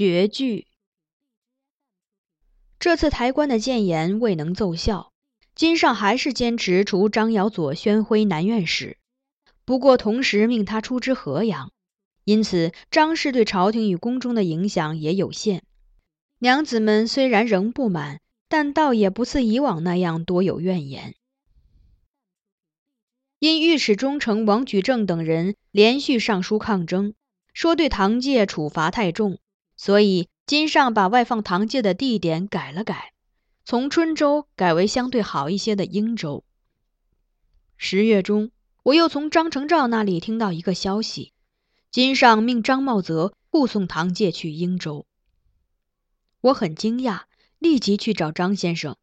绝句。这次抬棺的谏言未能奏效，金上还是坚持除张尧佐宣徽南院使，不过同时命他出知河阳，因此张氏对朝廷与宫中的影响也有限。娘子们虽然仍不满，但倒也不似以往那样多有怨言。因御史中丞王举正等人连续上书抗争，说对唐介处罚太重。所以，金上把外放唐介的地点改了改，从春州改为相对好一些的英州。十月中，我又从张承照那里听到一个消息：金上命张茂泽护送唐介去英州。我很惊讶，立即去找张先生。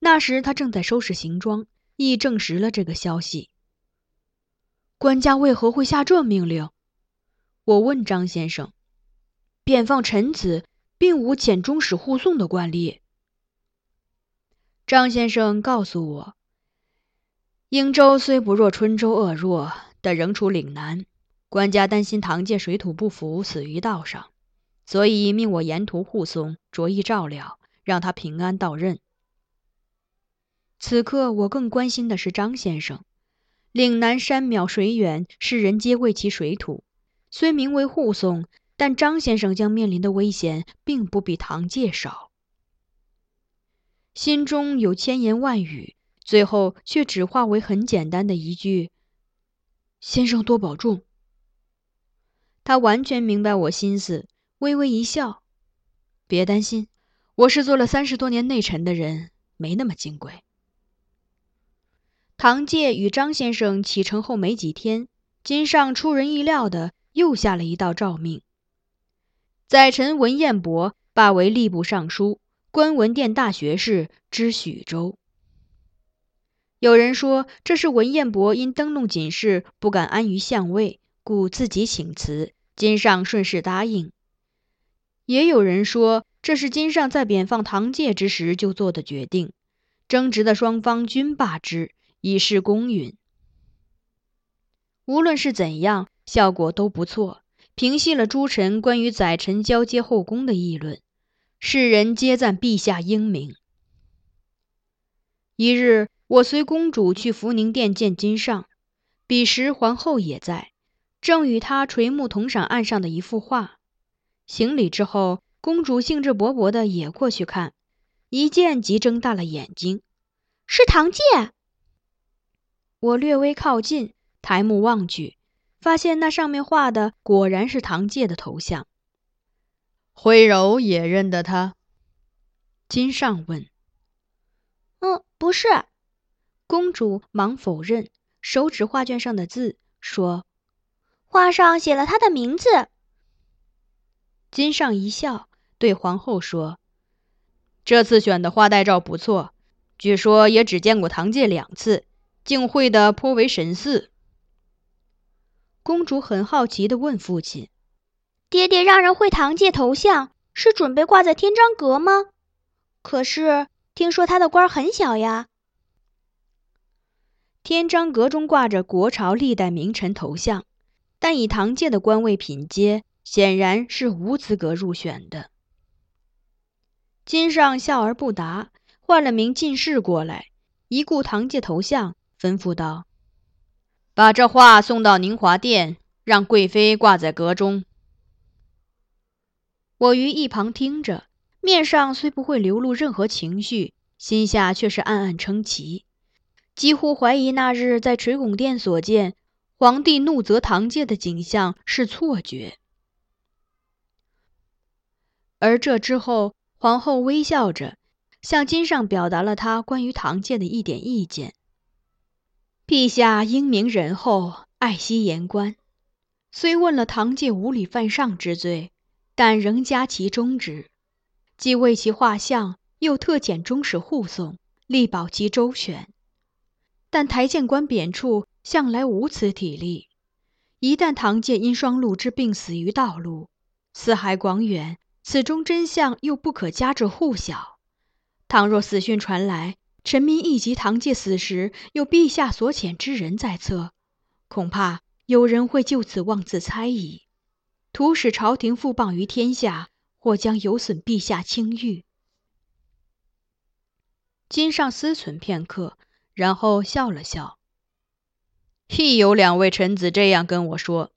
那时他正在收拾行装，亦证实了这个消息。官家为何会下这命令？我问张先生。贬放臣子，并无遣中使护送的惯例。张先生告诉我，英州虽不若春州恶弱，但仍处岭南，官家担心唐介水土不服，死于道上，所以命我沿途护送，着意照料，让他平安到任。此刻我更关心的是张先生，岭南山渺水远，世人皆畏其水土，虽名为护送。但张先生将面临的危险并不比唐介少，心中有千言万语，最后却只化为很简单的一句：“先生多保重。”他完全明白我心思，微微一笑：“别担心，我是做了三十多年内臣的人，没那么金贵。”唐介与张先生启程后没几天，金上出人意料的又下了一道诏命。宰臣文彦博罢为吏部尚书、观文殿大学士，知许州。有人说这是文彦博因登弄锦事不敢安于相位，故自己请辞，金上顺势答应。也有人说这是金上在贬放唐介之时就做的决定，争执的双方均罢之，以示公允。无论是怎样，效果都不错。平息了诸臣关于宰臣交接后宫的议论，世人皆赞陛下英明。一日，我随公主去福宁殿见金上，彼时皇后也在，正与他垂目同赏案上的一幅画。行礼之后，公主兴致勃勃的也过去看，一见即睁大了眼睛：“是唐介！”我略微靠近，抬目望去。发现那上面画的果然是唐介的头像。徽柔也认得他。金尚问：“嗯，不是。”公主忙否认，手指画卷上的字，说：“画上写了他的名字。”金尚一笑，对皇后说：“这次选的花带诏不错，据说也只见过唐介两次，竟会的颇为神似。”公主很好奇地问父亲：“爹爹让人绘唐介头像，是准备挂在天章阁吗？可是听说他的官很小呀。”天章阁中挂着国朝历代名臣头像，但以唐介的官位品阶。显然是无资格入选的。金上笑而不答，换了名进士过来，一顾唐介头像，吩咐道：“把这画送到宁华殿，让贵妃挂在阁中。”我于一旁听着，面上虽不会流露任何情绪，心下却是暗暗称奇，几乎怀疑那日在垂拱殿所见皇帝怒责唐介的景象是错觉。而这之后，皇后微笑着向金上表达了她关于唐介的一点意见。陛下英明仁厚，爱惜言官，虽问了唐介无礼犯上之罪，但仍加其忠直，既为其画像，又特遣中使护送，力保其周全。但台谏官贬处向来无此体力，一旦唐介因双陆之病死于道路，四海广远。此中真相又不可加之户晓。倘若死讯传来，臣民一及唐介死时有陛下所遣之人在侧，恐怕有人会就此妄自猜疑，图使朝廷覆谤于天下，或将有损陛下清誉。金上思忖片刻，然后笑了笑。亦有两位臣子这样跟我说。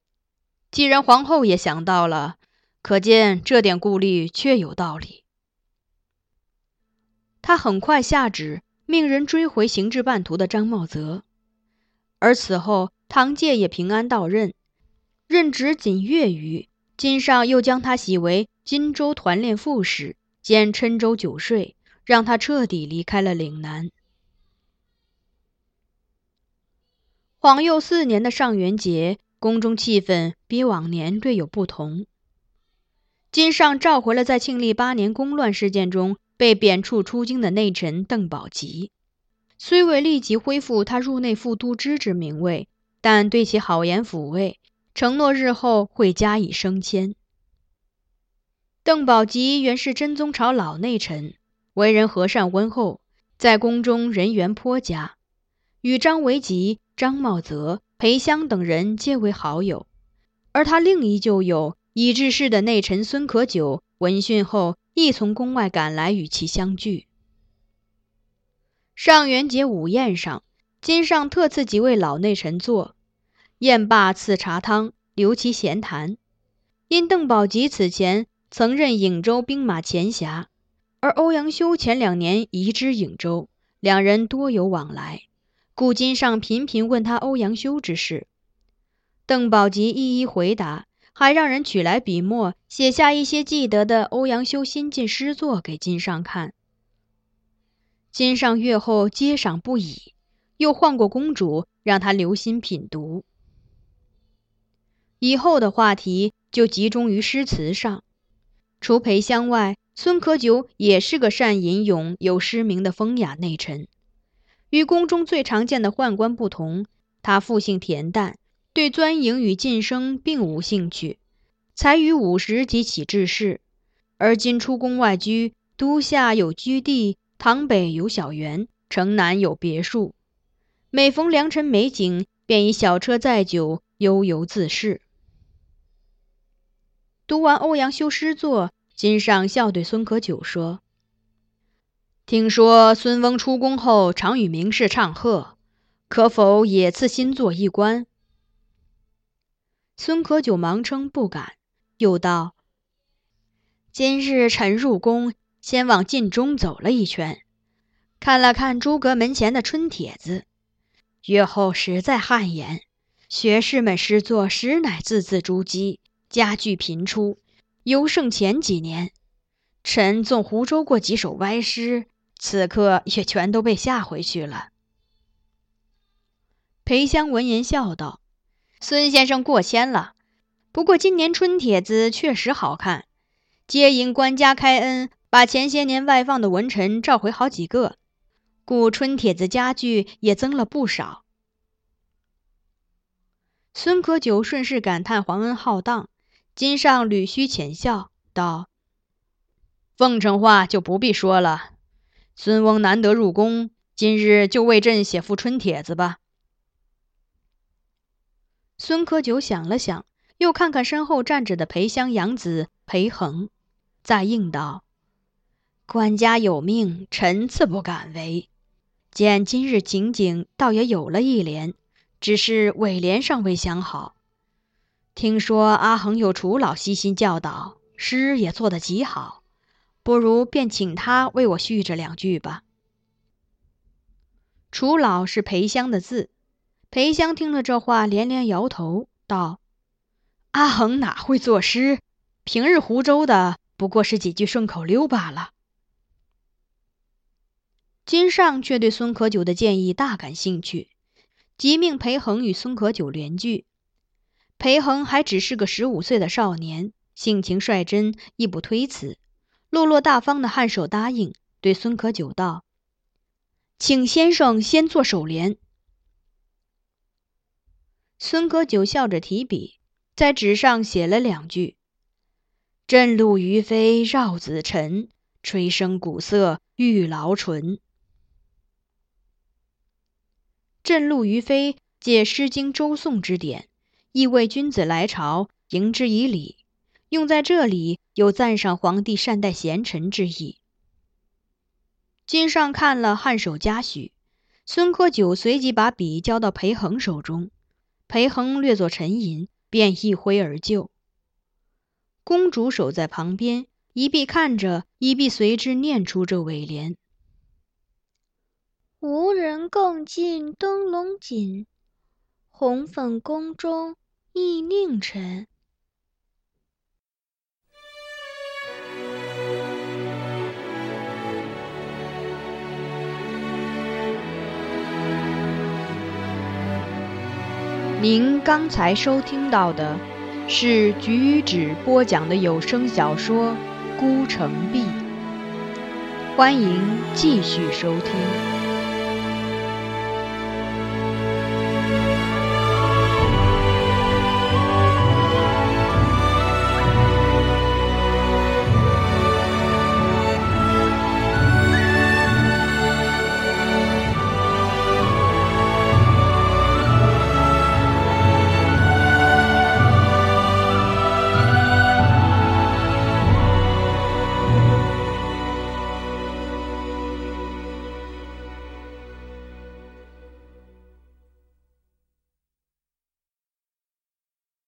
既然皇后也想到了。可见这点顾虑确有道理。他很快下旨，命人追回行至半途的张茂泽，而此后唐介也平安到任，任职仅月余。金上又将他洗为荆州团练副使兼郴州酒税，让他彻底离开了岭南。皇佑四年的上元节，宫中气氛比往年略有不同。金上召回了在庆历八年宫乱事件中被贬黜出京的内臣邓宝吉，虽未立即恢复他入内副都知之名位，但对其好言抚慰，承诺日后会加以升迁。邓宝吉原是真宗朝老内臣，为人和善温厚，在宫中人缘颇佳，与张维吉、张茂泽、裴香等人皆为好友，而他另一旧友。已致仕的内臣孙可久闻讯后，亦从宫外赶来与其相聚。上元节午宴上，金上特赐几位老内臣坐，宴罢赐茶汤，留其闲谈。因邓宝吉此前曾任颍州兵马前辖，而欧阳修前两年移之颍州，两人多有往来，故金上频频问他欧阳修之事。邓宝吉一一回答。还让人取来笔墨，写下一些记得的欧阳修新进诗作给金上看。金上阅后接赏不已，又唤过公主，让她留心品读。以后的话题就集中于诗词上。除裴香外，孙可久也是个善吟咏、有诗名的风雅内臣。与宫中最常见的宦官不同，他复性恬淡。对钻营与晋升并无兴趣，才于五十即起致仕，而今出宫外居，都下有居地，堂北有小园，城南有别墅。每逢良辰美景，便以小车载酒，悠游自适。读完欧阳修诗作，金上笑对孙可久说：“听说孙翁出宫后，常与名士唱和，可否也赐新作一官？”孙可久忙称不敢，又道：“今日臣入宫，先往禁中走了一圈，看了看诸阁门前的春帖子，阅后实在汗颜。学士们诗作实乃字字珠玑，佳句频出，尤胜前几年。臣纵湖州过几首歪诗，此刻也全都被吓回去了。”裴香闻言笑道。孙先生过谦了，不过今年春帖子确实好看，皆因官家开恩，把前些年外放的文臣召回好几个，故春帖子家具也增了不少。孙可久顺势感叹皇恩浩荡，金上捋须浅笑道：“奉承话就不必说了，孙翁难得入宫，今日就为朕写副春帖子吧。”孙可久想了想，又看看身后站着的裴香养子裴恒。再应道：“官家有命，臣自不敢违。见今日情景，倒也有了一联，只是尾联尚未想好。听说阿恒有楚老悉心教导，诗也做得极好，不如便请他为我续着两句吧。”楚老是裴香的字，裴香听了这话，连连摇头道：“阿恒哪会作诗？平日湖州的。”不过是几句顺口溜罢了。金上却对孙可久的建议大感兴趣，即命裴恒与孙可久联句。裴恒还只是个十五岁的少年，性情率真，亦不推辞，落落大方的颔首答应，对孙可久道：“请先生先做首联。”孙科九笑着提笔，在纸上写了两句。振路于飞绕子辰，吹笙鼓瑟玉劳唇。振路于飞借《诗经》周颂之典，意为君子来朝迎之以礼，用在这里有赞赏皇帝善待贤臣之意。金上看了，颔首嘉许。孙科九随即把笔交到裴恒手中，裴衡略作沉吟，便一挥而就。公主守在旁边，一臂看着，一臂随之念出这尾联：“无人共进灯笼锦，红粉宫中意佞臣。”您刚才收听到的。是橘子播讲的有声小说《孤城闭》，欢迎继续收听。